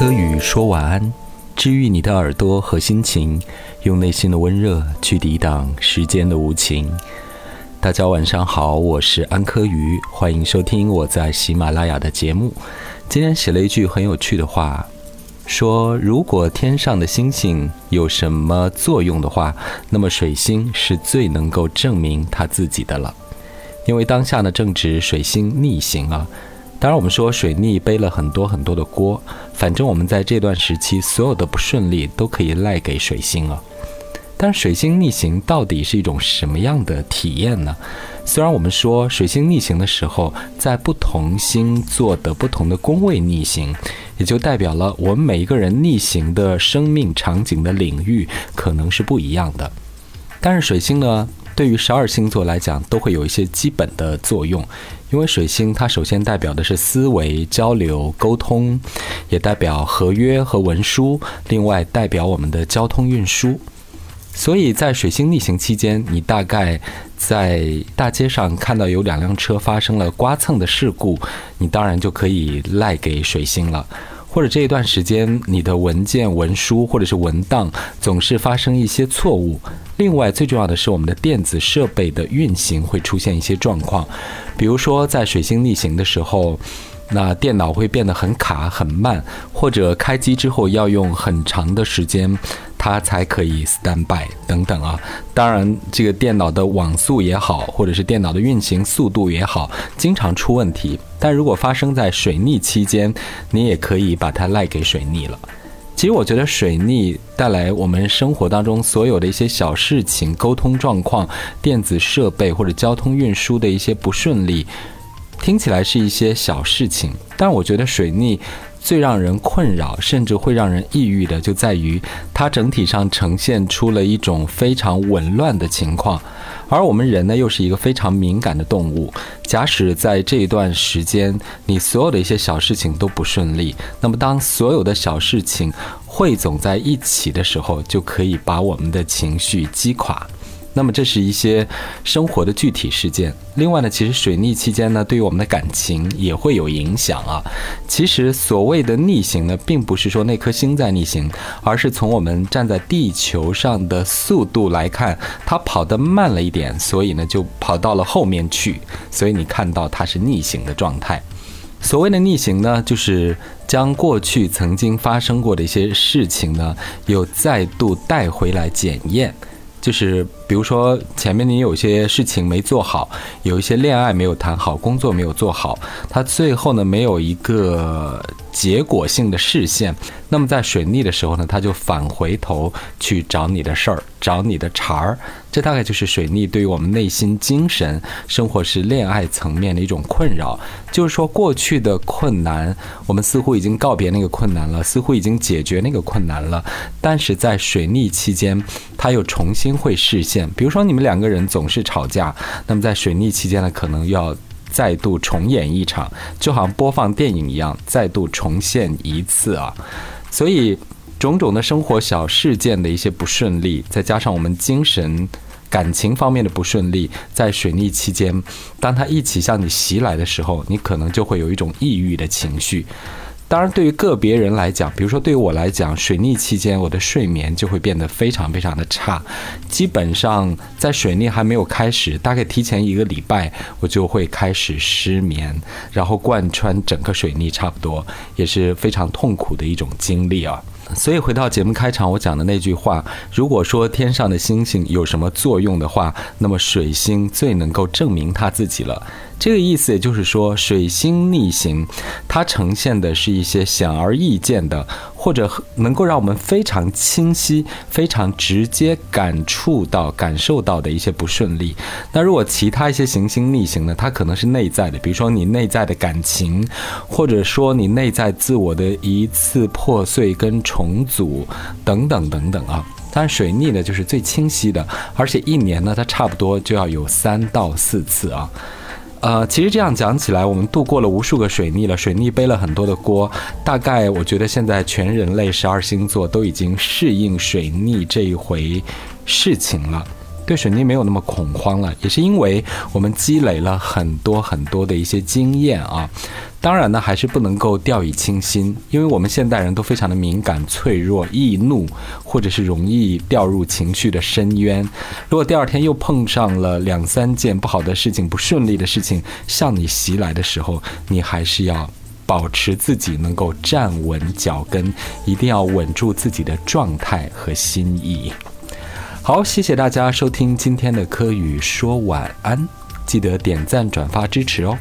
柯宇说晚安，治愈你的耳朵和心情，用内心的温热去抵挡时间的无情。大家晚上好，我是安柯宇，欢迎收听我在喜马拉雅的节目。今天写了一句很有趣的话，说如果天上的星星有什么作用的话，那么水星是最能够证明它自己的了。因为当下呢正值水星逆行啊，当然我们说水逆背了很多很多的锅，反正我们在这段时期所有的不顺利都可以赖给水星啊。但水星逆行到底是一种什么样的体验呢？虽然我们说水星逆行的时候，在不同星座的不同的宫位逆行，也就代表了我们每一个人逆行的生命场景的领域可能是不一样的。但是水星呢？对于十二星座来讲，都会有一些基本的作用，因为水星它首先代表的是思维、交流、沟通，也代表合约和文书，另外代表我们的交通运输。所以在水星逆行期间，你大概在大街上看到有两辆车发生了刮蹭的事故，你当然就可以赖给水星了。或者这一段时间，你的文件、文书或者是文档总是发生一些错误。另外，最重要的是，我们的电子设备的运行会出现一些状况，比如说在水星逆行的时候。那电脑会变得很卡很慢，或者开机之后要用很长的时间，它才可以 stand by 等等啊。当然，这个电脑的网速也好，或者是电脑的运行速度也好，经常出问题。但如果发生在水逆期间，你也可以把它赖给水逆了。其实我觉得水逆带来我们生活当中所有的一些小事情、沟通状况、电子设备或者交通运输的一些不顺利。听起来是一些小事情，但我觉得水逆最让人困扰，甚至会让人抑郁的，就在于它整体上呈现出了一种非常紊乱的情况。而我们人呢，又是一个非常敏感的动物。假使在这一段时间，你所有的一些小事情都不顺利，那么当所有的小事情汇总在一起的时候，就可以把我们的情绪击垮。那么这是一些生活的具体事件。另外呢，其实水逆期间呢，对于我们的感情也会有影响啊。其实所谓的逆行呢，并不是说那颗星在逆行，而是从我们站在地球上的速度来看，它跑得慢了一点，所以呢就跑到了后面去。所以你看到它是逆行的状态。所谓的逆行呢，就是将过去曾经发生过的一些事情呢，又再度带回来检验。就是比如说，前面你有些事情没做好，有一些恋爱没有谈好，工作没有做好，他最后呢没有一个结果性的视线。那么在水逆的时候呢，他就返回头去找你的事儿，找你的茬儿。这大概就是水逆对于我们内心、精神生活是恋爱层面的一种困扰。就是说，过去的困难，我们似乎已经告别那个困难了，似乎已经解决那个困难了。但是在水逆期间，它又重新会视线。比如说，你们两个人总是吵架，那么在水逆期间呢，可能要再度重演一场，就好像播放电影一样，再度重现一次啊。所以，种种的生活小事件的一些不顺利，再加上我们精神、感情方面的不顺利，在水逆期间，当它一起向你袭来的时候，你可能就会有一种抑郁的情绪。当然，对于个别人来讲，比如说对于我来讲，水逆期间我的睡眠就会变得非常非常的差，基本上在水逆还没有开始，大概提前一个礼拜，我就会开始失眠，然后贯穿整个水逆，差不多也是非常痛苦的一种经历啊。所以回到节目开场我讲的那句话，如果说天上的星星有什么作用的话，那么水星最能够证明它自己了。这个意思也就是说，水星逆行，它呈现的是一些显而易见的，或者能够让我们非常清晰、非常直接感触到、感受到的一些不顺利。那如果其他一些行星逆行呢？它可能是内在的，比如说你内在的感情，或者说你内在自我的一次破碎跟重组等等等等啊。但水逆呢，就是最清晰的，而且一年呢，它差不多就要有三到四次啊。呃，其实这样讲起来，我们度过了无数个水逆了，水逆背了很多的锅。大概我觉得现在全人类十二星座都已经适应水逆这一回事情了，对水逆没有那么恐慌了，也是因为我们积累了很多很多的一些经验啊。当然呢，还是不能够掉以轻心，因为我们现代人都非常的敏感、脆弱、易怒，或者是容易掉入情绪的深渊。如果第二天又碰上了两三件不好的事情、不顺利的事情向你袭来的时候，你还是要保持自己能够站稳脚跟，一定要稳住自己的状态和心意。好，谢谢大家收听今天的科语说晚安，记得点赞、转发支持哦。